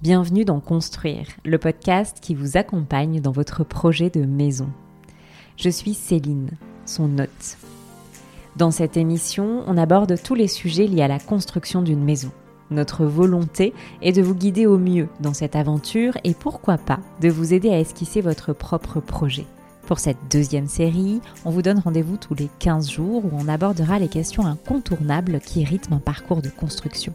Bienvenue dans Construire, le podcast qui vous accompagne dans votre projet de maison. Je suis Céline, son hôte. Dans cette émission, on aborde tous les sujets liés à la construction d'une maison. Notre volonté est de vous guider au mieux dans cette aventure et pourquoi pas de vous aider à esquisser votre propre projet. Pour cette deuxième série, on vous donne rendez-vous tous les 15 jours où on abordera les questions incontournables qui rythment un parcours de construction.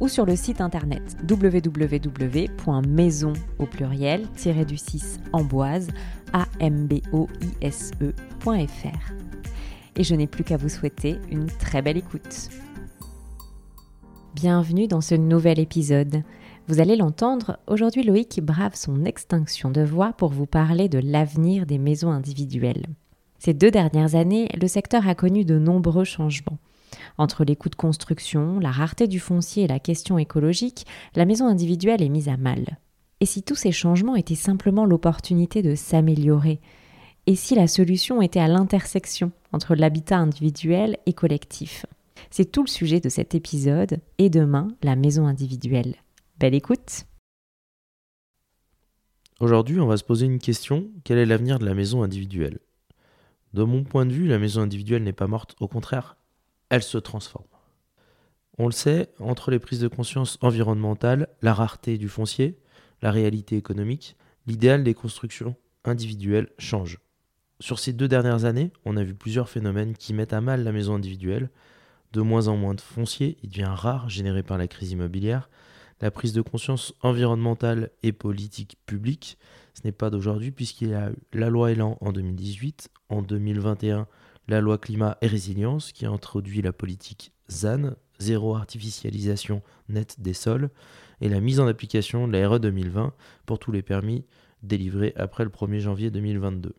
ou sur le site internet www.maison au pluriel du 6 amboise amboise.fr. Et je n'ai plus qu'à vous souhaiter une très belle écoute. Bienvenue dans ce nouvel épisode. Vous allez l'entendre, aujourd'hui Loïc brave son extinction de voix pour vous parler de l'avenir des maisons individuelles. Ces deux dernières années, le secteur a connu de nombreux changements. Entre les coûts de construction, la rareté du foncier et la question écologique, la maison individuelle est mise à mal. Et si tous ces changements étaient simplement l'opportunité de s'améliorer? Et si la solution était à l'intersection entre l'habitat individuel et collectif? C'est tout le sujet de cet épisode, et demain, la maison individuelle. Belle écoute! Aujourd'hui, on va se poser une question, quel est l'avenir de la maison individuelle? De mon point de vue, la maison individuelle n'est pas morte, au contraire, elle se transforme. On le sait, entre les prises de conscience environnementales, la rareté du foncier, la réalité économique, l'idéal des constructions individuelles change. Sur ces deux dernières années, on a vu plusieurs phénomènes qui mettent à mal la maison individuelle. De moins en moins de foncier, il devient rare, généré par la crise immobilière. La prise de conscience environnementale et politique publique, ce n'est pas d'aujourd'hui puisqu'il y a eu la loi Elan en 2018, en 2021 la loi climat et résilience qui introduit la politique ZAN, zéro artificialisation nette des sols, et la mise en application de la RE 2020 pour tous les permis délivrés après le 1er janvier 2022.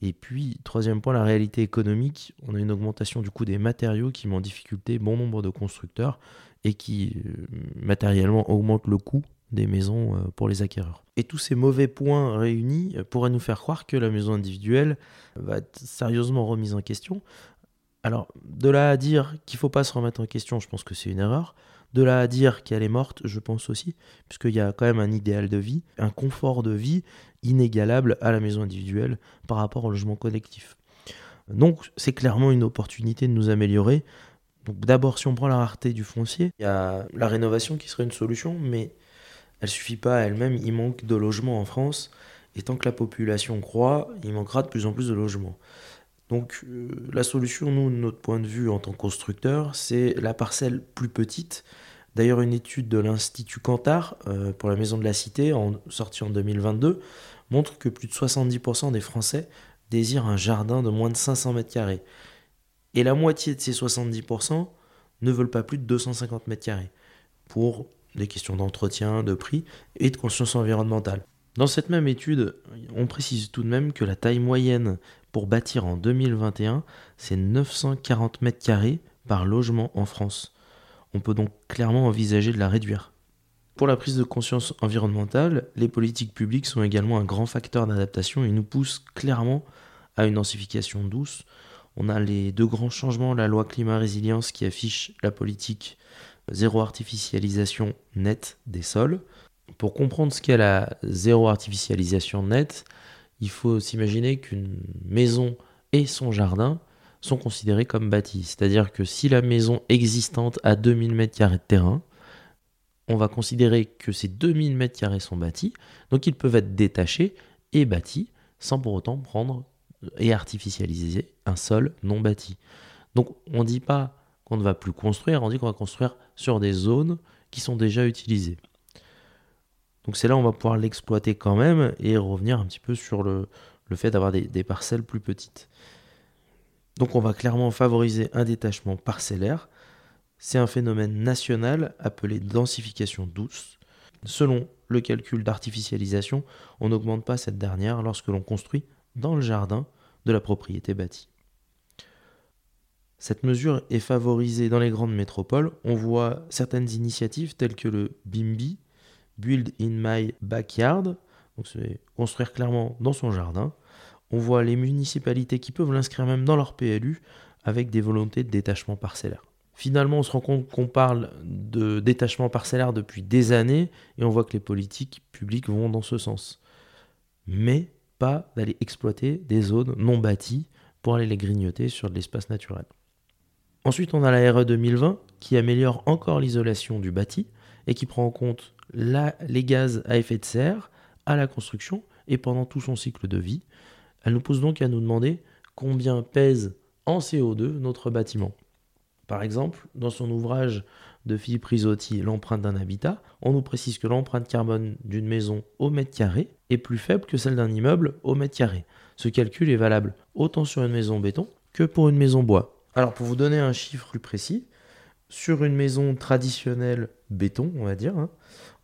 Et puis, troisième point, la réalité économique. On a une augmentation du coût des matériaux qui met en difficulté bon nombre de constructeurs et qui euh, matériellement augmente le coût des maisons euh, pour les acquéreurs. Et tous ces mauvais points réunis euh, pourraient nous faire croire que la maison individuelle va être sérieusement remise en question. Alors, de là à dire qu'il ne faut pas se remettre en question, je pense que c'est une erreur. De là à dire qu'elle est morte, je pense aussi, puisqu'il y a quand même un idéal de vie, un confort de vie inégalable à la maison individuelle par rapport au logement collectif. Donc, c'est clairement une opportunité de nous améliorer. D'abord, si on prend la rareté du foncier, il y a la rénovation qui serait une solution, mais elle suffit pas elle-même, il manque de logements en France, et tant que la population croît, il manquera de plus en plus de logements. Donc euh, la solution, nous, de notre point de vue en tant que constructeur, c'est la parcelle plus petite. D'ailleurs, une étude de l'Institut Cantar euh, pour la Maison de la Cité, en, sortie en 2022, montre que plus de 70% des Français désirent un jardin de moins de 500 mètres carrés. Et la moitié de ces 70% ne veulent pas plus de 250 mètres carrés pour des questions d'entretien, de prix et de conscience environnementale. Dans cette même étude, on précise tout de même que la taille moyenne pour bâtir en 2021, c'est 940 mètres carrés par logement en France. On peut donc clairement envisager de la réduire. Pour la prise de conscience environnementale, les politiques publiques sont également un grand facteur d'adaptation et nous poussent clairement à une densification douce. On a les deux grands changements, la loi climat-résilience qui affiche la politique zéro artificialisation nette des sols. Pour comprendre ce qu'est la zéro artificialisation nette, il faut s'imaginer qu'une maison et son jardin sont considérés comme bâtis. C'est-à-dire que si la maison existante a 2000 m2 de terrain, on va considérer que ces 2000 m2 sont bâtis, donc ils peuvent être détachés et bâtis sans pour autant prendre et artificialiser un sol non bâti. Donc on ne dit pas qu'on ne va plus construire, on dit qu'on va construire sur des zones qui sont déjà utilisées. Donc c'est là où on va pouvoir l'exploiter quand même et revenir un petit peu sur le, fait d'avoir des, des, parcelles plus petites. Donc on va clairement favoriser un détachement parcellaire. C'est un phénomène national appelé densification douce Selon le calcul d'artificialisation, on n'augmente pas cette dernière lorsque l'on construit dans le jardin de la propriété bâtie. Cette mesure est favorisée dans les grandes métropoles. On voit certaines initiatives telles que le BIMBI, Build in My Backyard, donc c'est construire clairement dans son jardin. On voit les municipalités qui peuvent l'inscrire même dans leur PLU avec des volontés de détachement parcellaire. Finalement, on se rend compte qu'on parle de détachement parcellaire depuis des années et on voit que les politiques publiques vont dans ce sens. Mais pas d'aller exploiter des zones non bâties pour aller les grignoter sur de l'espace naturel. Ensuite, on a la RE 2020 qui améliore encore l'isolation du bâti et qui prend en compte les gaz à effet de serre à la construction et pendant tout son cycle de vie. Elle nous pose donc à nous demander combien pèse en CO2 notre bâtiment. Par exemple, dans son ouvrage de Philippe Risotti, L'empreinte d'un habitat, on nous précise que l'empreinte carbone d'une maison au mètre carré est plus faible que celle d'un immeuble au mètre carré. Ce calcul est valable autant sur une maison béton que pour une maison bois. Alors pour vous donner un chiffre plus précis, sur une maison traditionnelle béton, on va dire, hein,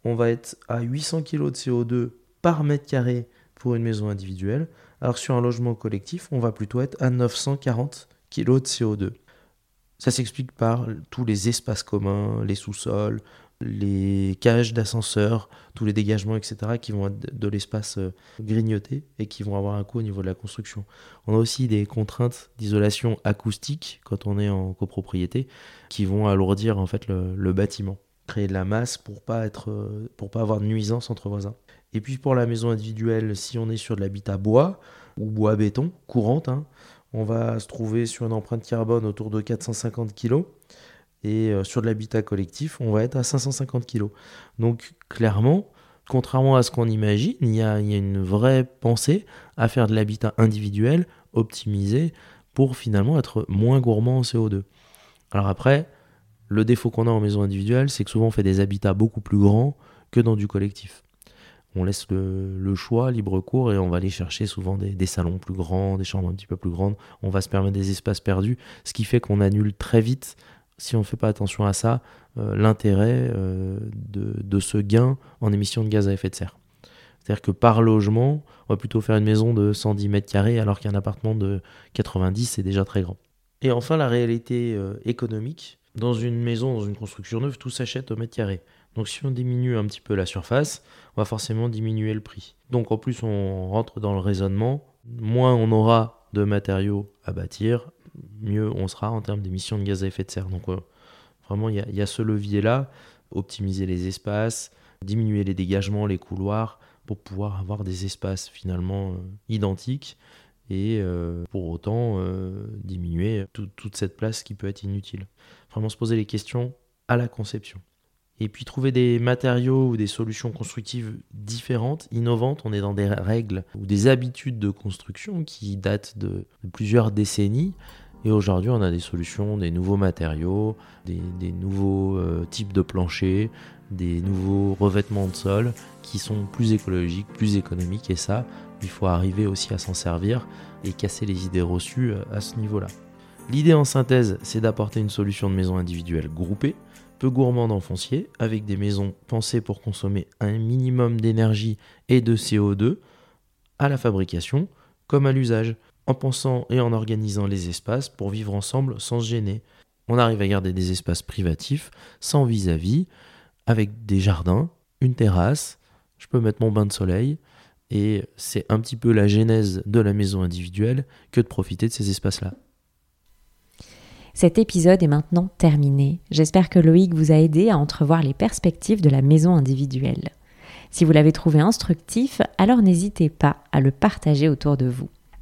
on va être à 800 kg de CO2 par mètre carré pour une maison individuelle, alors sur un logement collectif, on va plutôt être à 940 kg de CO2. Ça s'explique par tous les espaces communs, les sous-sols, les cages d'ascenseurs, tous les dégagements, etc., qui vont être de l'espace euh, grignoté et qui vont avoir un coût au niveau de la construction. On a aussi des contraintes d'isolation acoustique quand on est en copropriété qui vont alourdir en fait le, bâtiment, créer de la masse pour pas être, euh, pour pas avoir de nuisance entre voisins. Et puis pour la maison individuelle, si on est sur de l'habitat bois ou bois béton courante, hein, on va se trouver sur une empreinte carbone autour de 450 kg. Et euh, sur de l'habitat collectif, on va être à 550 kg. Donc clairement, contrairement à ce qu'on imagine, il y, a, une vraie pensée à faire de l'habitat individuel optimisé pour finalement être moins gourmand en CO2. Alors après, le défaut qu'on a en maison individuelle, c'est que souvent on fait des habitats beaucoup plus grands que dans du collectif on laisse le, choix libre cours et on va aller chercher souvent des, salons plus grands, des chambres un petit peu plus grandes. On va se permettre des espaces perdus, ce qui fait qu'on annule très vite, si on ne fait pas attention à ça, euh, l'intérêt euh, de, ce gain en émissions de gaz à effet de serre. C'est-à-dire que par logement, on va plutôt faire une maison de 110 mètres carrés alors qu'un appartement de 90 c'est déjà très grand. Et enfin la réalité euh, économique. Dans une maison, dans une construction neuve, tout s'achète au mètre carré. Donc si on diminue un petit peu la surface, on va forcément diminuer le prix. Donc en plus on rentre dans le raisonnement, moins on aura de matériaux à bâtir, mieux on sera en termes d'émissions de gaz à effet de serre. Donc euh, vraiment il y, a ce levier-là, optimiser les espaces, diminuer les dégagements, les couloirs, pour pouvoir avoir des espaces finalement euh, identiques et euh, pour autant diminuer toute cette place qui peut être inutile. Vraiment se poser les questions à la conception et puis trouver des matériaux ou des solutions constructives différentes, innovantes. On est dans des règles ou des habitudes de construction qui datent de, plusieurs décennies. Et aujourd'hui, on a des solutions, des nouveaux matériaux, des, nouveaux euh, types de planchers, des nouveaux revêtements de sol qui sont plus écologiques, plus économiques. Et ça, il faut arriver aussi à s'en servir et casser les idées reçues euh, à ce niveau-là. L'idée en synthèse, c'est d'apporter une solution de maison individuelle groupée peu gourmand en foncier, avec des maisons pensées pour consommer un minimum d'énergie et de CO2 à la fabrication comme à l'usage, en pensant et en organisant les espaces pour vivre ensemble sans se gêner. On arrive à garder des espaces privatifs, sans vis-à-vis, avec des jardins, une terrasse, je peux mettre mon bain de soleil, et c'est un petit peu la genèse de la maison individuelle que de profiter de ces espaces-là. Cet épisode est maintenant terminé. J'espère que Loïc vous a aidé à entrevoir les perspectives de la maison individuelle. Si vous l'avez trouvé instructif, alors n'hésitez pas à le partager autour de vous.